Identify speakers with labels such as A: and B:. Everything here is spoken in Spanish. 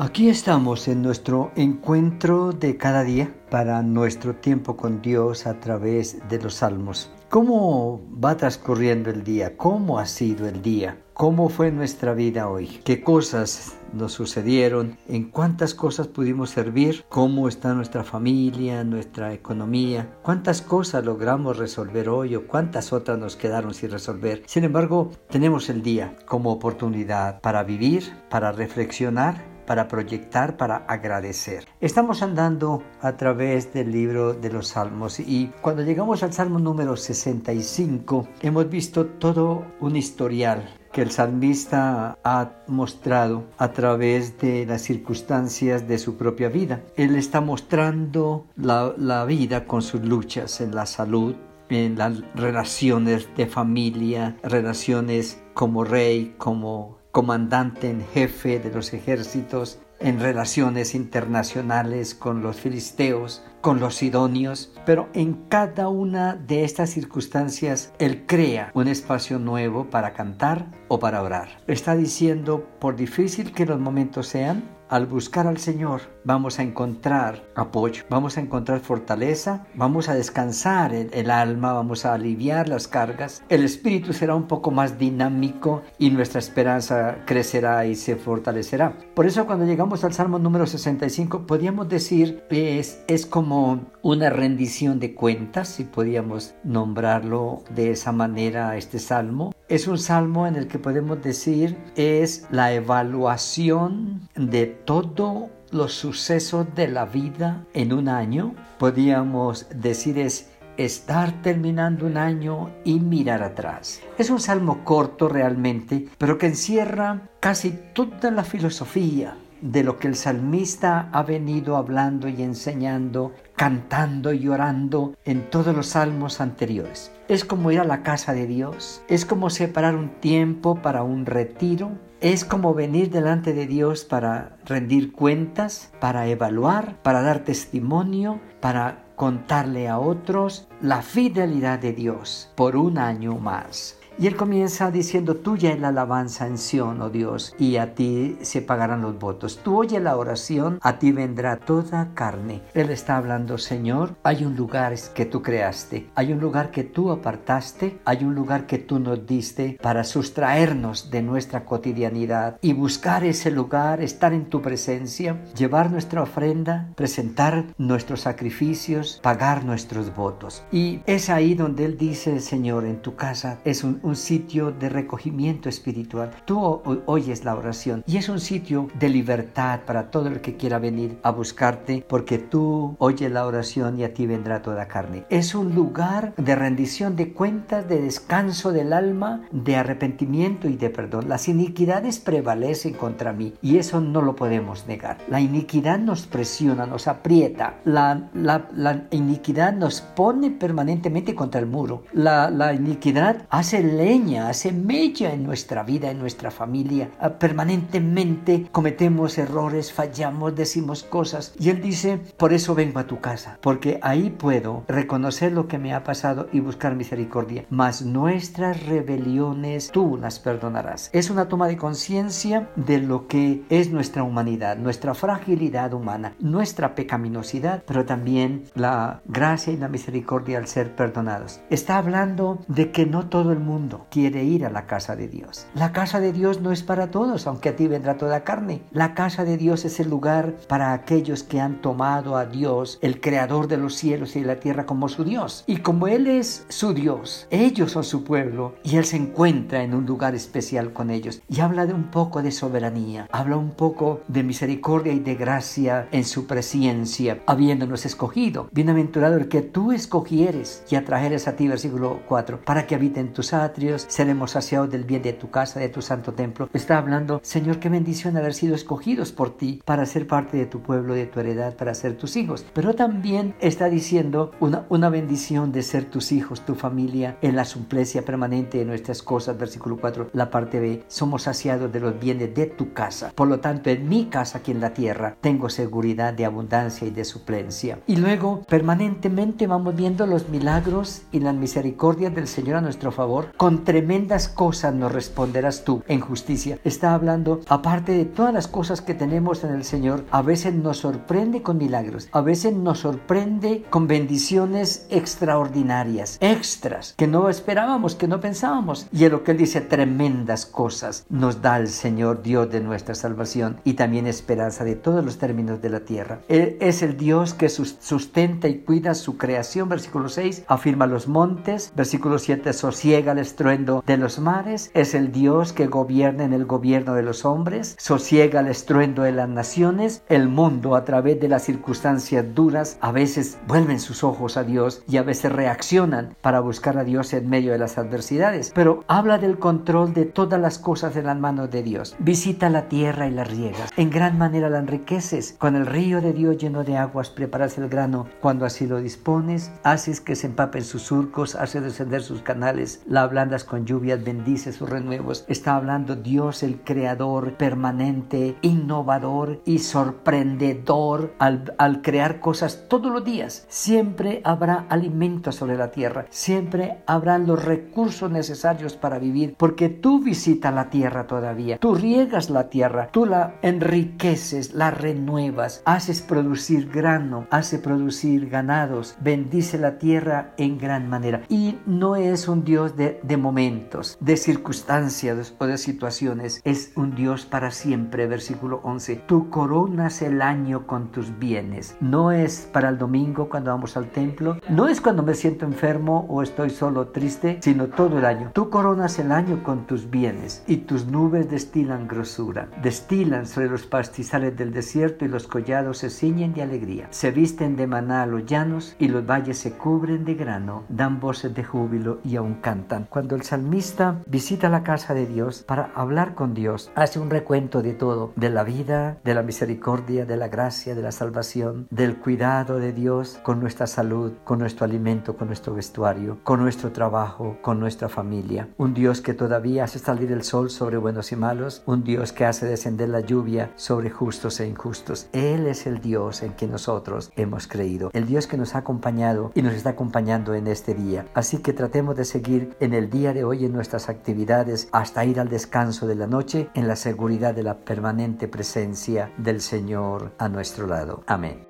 A: Aquí estamos en nuestro encuentro de cada día para nuestro tiempo con Dios a través de los salmos. ¿Cómo va transcurriendo el día? ¿Cómo ha sido el día? ¿Cómo fue nuestra vida hoy? ¿Qué cosas nos sucedieron? ¿En cuántas cosas pudimos servir? ¿Cómo está nuestra familia, nuestra economía? ¿Cuántas cosas logramos resolver hoy o cuántas otras nos quedaron sin resolver? Sin embargo, tenemos el día como oportunidad para vivir, para reflexionar para proyectar, para agradecer. Estamos andando a través del libro de los Salmos y cuando llegamos al Salmo número 65 hemos visto todo un historial que el salmista ha mostrado a través de las circunstancias de su propia vida. Él está mostrando la, la vida con sus luchas en la salud, en las relaciones de familia, relaciones como rey, como comandante en jefe de los ejércitos, en relaciones internacionales con los filisteos, con los sidonios, pero en cada una de estas circunstancias Él crea un espacio nuevo para cantar o para orar. Está diciendo, por difícil que los momentos sean, al buscar al Señor vamos a encontrar apoyo, vamos a encontrar fortaleza, vamos a descansar el, alma, vamos a aliviar las cargas, el espíritu será un poco más dinámico y nuestra esperanza crecerá y se fortalecerá. Por eso cuando llegamos al Salmo número 65 podríamos decir es, es como una rendición de cuentas, si podíamos nombrarlo de esa manera este salmo. Es un salmo en el que podemos decir es la evaluación de todo los sucesos de la vida en un año. Podríamos decir es estar terminando un año y mirar atrás. Es un salmo corto realmente, pero que encierra casi toda la filosofía de lo que el salmista ha venido hablando y enseñando, cantando y orando en todos los salmos anteriores. Es como ir a la casa de Dios, es como separar un tiempo para un retiro, es como venir delante de Dios para rendir cuentas, para evaluar, para dar testimonio, para contarle a otros la fidelidad de Dios por un año más. Y él comienza diciendo, tuya es la alabanza en Sion, oh Dios, y a ti se pagarán los votos. Tú oye la oración, a ti vendrá toda carne. Él está hablando, Señor, hay un lugar que tú creaste, hay un lugar que tú apartaste, hay un lugar que tú nos diste para sustraernos de nuestra cotidianidad y buscar ese lugar, estar en tu presencia, llevar nuestra ofrenda, presentar nuestros sacrificios, pagar nuestros votos. Y es ahí donde él dice, Señor, en tu casa es un un sitio de recogimiento espiritual. Tú oyes la oración y es un sitio de libertad para todo el que quiera venir a buscarte porque tú oyes la oración y a ti vendrá toda carne. Es un lugar de rendición de cuentas, de descanso del alma, de arrepentimiento y de perdón. Las iniquidades prevalecen contra mí y eso no lo podemos negar. La iniquidad nos presiona, nos aprieta. La, la, la iniquidad nos pone permanentemente contra el muro. La, la iniquidad hace el leña, hace mella en nuestra vida, en nuestra familia. Ah, permanentemente cometemos errores, fallamos, decimos cosas. Y Él dice, por eso vengo a tu casa, porque ahí puedo reconocer lo que me ha pasado y buscar misericordia. Mas nuestras rebeliones tú las perdonarás. Es una toma de conciencia de lo que es nuestra humanidad, nuestra fragilidad humana, nuestra pecaminosidad, pero también la gracia y la misericordia al ser perdonados. Está hablando de que no todo el mundo quiere ir a la casa de Dios. La casa de Dios no es para todos, aunque a ti vendrá toda carne. La casa de Dios es el lugar para aquellos que han tomado a Dios, el creador de los cielos y de la tierra, como su Dios. Y como Él es su Dios, ellos son su pueblo y Él se encuentra en un lugar especial con ellos. Y habla de un poco de soberanía, habla un poco de misericordia y de gracia en su presencia, habiéndonos escogido. Bienaventurado el que tú escogieres y atrajeres a ti, versículo 4, para que habiten tus atrios seremos saciados del bien de tu casa, de tu santo templo. Está hablando, Señor, qué bendición haber sido escogidos por ti para ser parte de tu pueblo, de tu heredad, para ser tus hijos. Pero también está diciendo una, una bendición de ser tus hijos, tu familia, en la suplencia permanente de nuestras cosas. Versículo 4, la parte B, somos saciados de los bienes de tu casa. Por lo tanto, en mi casa aquí en la tierra tengo seguridad de abundancia y de suplencia. Y luego, permanentemente vamos viendo los milagros y las misericordias del Señor a nuestro favor con tremendas cosas nos responderás tú en justicia. Está hablando, aparte de todas las cosas que tenemos en el Señor, a veces nos sorprende con milagros, a veces nos sorprende con bendiciones extraordinarias, extras, que no esperábamos, que no pensábamos. Y en lo que Él dice, tremendas cosas nos da el Señor Dios de nuestra salvación y también esperanza de todos los términos de la tierra. Él es el Dios que sustenta y cuida su creación, versículo 6, afirma los montes, versículo 7, sosiega el estruendo de los mares, es el Dios que gobierna en el gobierno de los hombres, sosiega el estruendo de las naciones, el mundo a través de las circunstancias duras a veces vuelven sus ojos a Dios y a veces reaccionan para buscar a Dios en medio de las adversidades, pero habla del control de todas las cosas en las manos de Dios. Visita la tierra y la riegas, en gran manera la enriqueces, con el río de Dios lleno de aguas preparas el grano. Cuando así lo dispones, haces que se empapen sus surcos, haces descender sus canales, la ablandas con lluvias, bendice sus renuevos. Está hablando Dios el creador permanente, innovador y sorprendedor al, al crear cosas todos los días. Siempre habrá alimento sobre la tierra, siempre habrá los recursos necesarios para vivir, porque tú visitas la tierra todavía, tú riegas la tierra, tú la enriqueces, la renuevas, haces producir grano, hace producir ganados, bendice la tierra en gran manera. Y no es un Dios de, de momentos, de circunstancias o de situaciones, es un Dios para siempre. Versículo 11, tú coronas el año con tus bienes. No es para el domingo cuando vamos al templo, no es cuando me siento enfermo o estoy solo triste, sino todo el año. Tú coronas el año con tus bienes y tus nubes destilan grosura, destilan sobre los pastizales del desierto y los collados se ciñen de alegría. Se visten de maná los llanos y los valles se cubren de grano, dan voces de júbilo y aún cantan. Cuando el salmista visita la casa de Dios para hablar con Dios, hace un recuento de todo, de la vida, de la misericordia, de la gracia, de la salvación, del cuidado de Dios con nuestra salud, con nuestro alimento, con nuestro vestuario, con nuestro trabajo, con nuestra familia. Un Dios que todavía hace salir el sol sobre buenos y malos, un Dios que hace descender la lluvia sobre justos e injustos. Él es el Dios en que nosotros hemos creído, el Dios que nos ha acompañado y nos está acompañando en este día. Así que tratemos de seguir en día de hoy en nuestras actividades hasta ir al descanso de la noche en la seguridad de la permanente presencia del Señor a nuestro lado. Amén.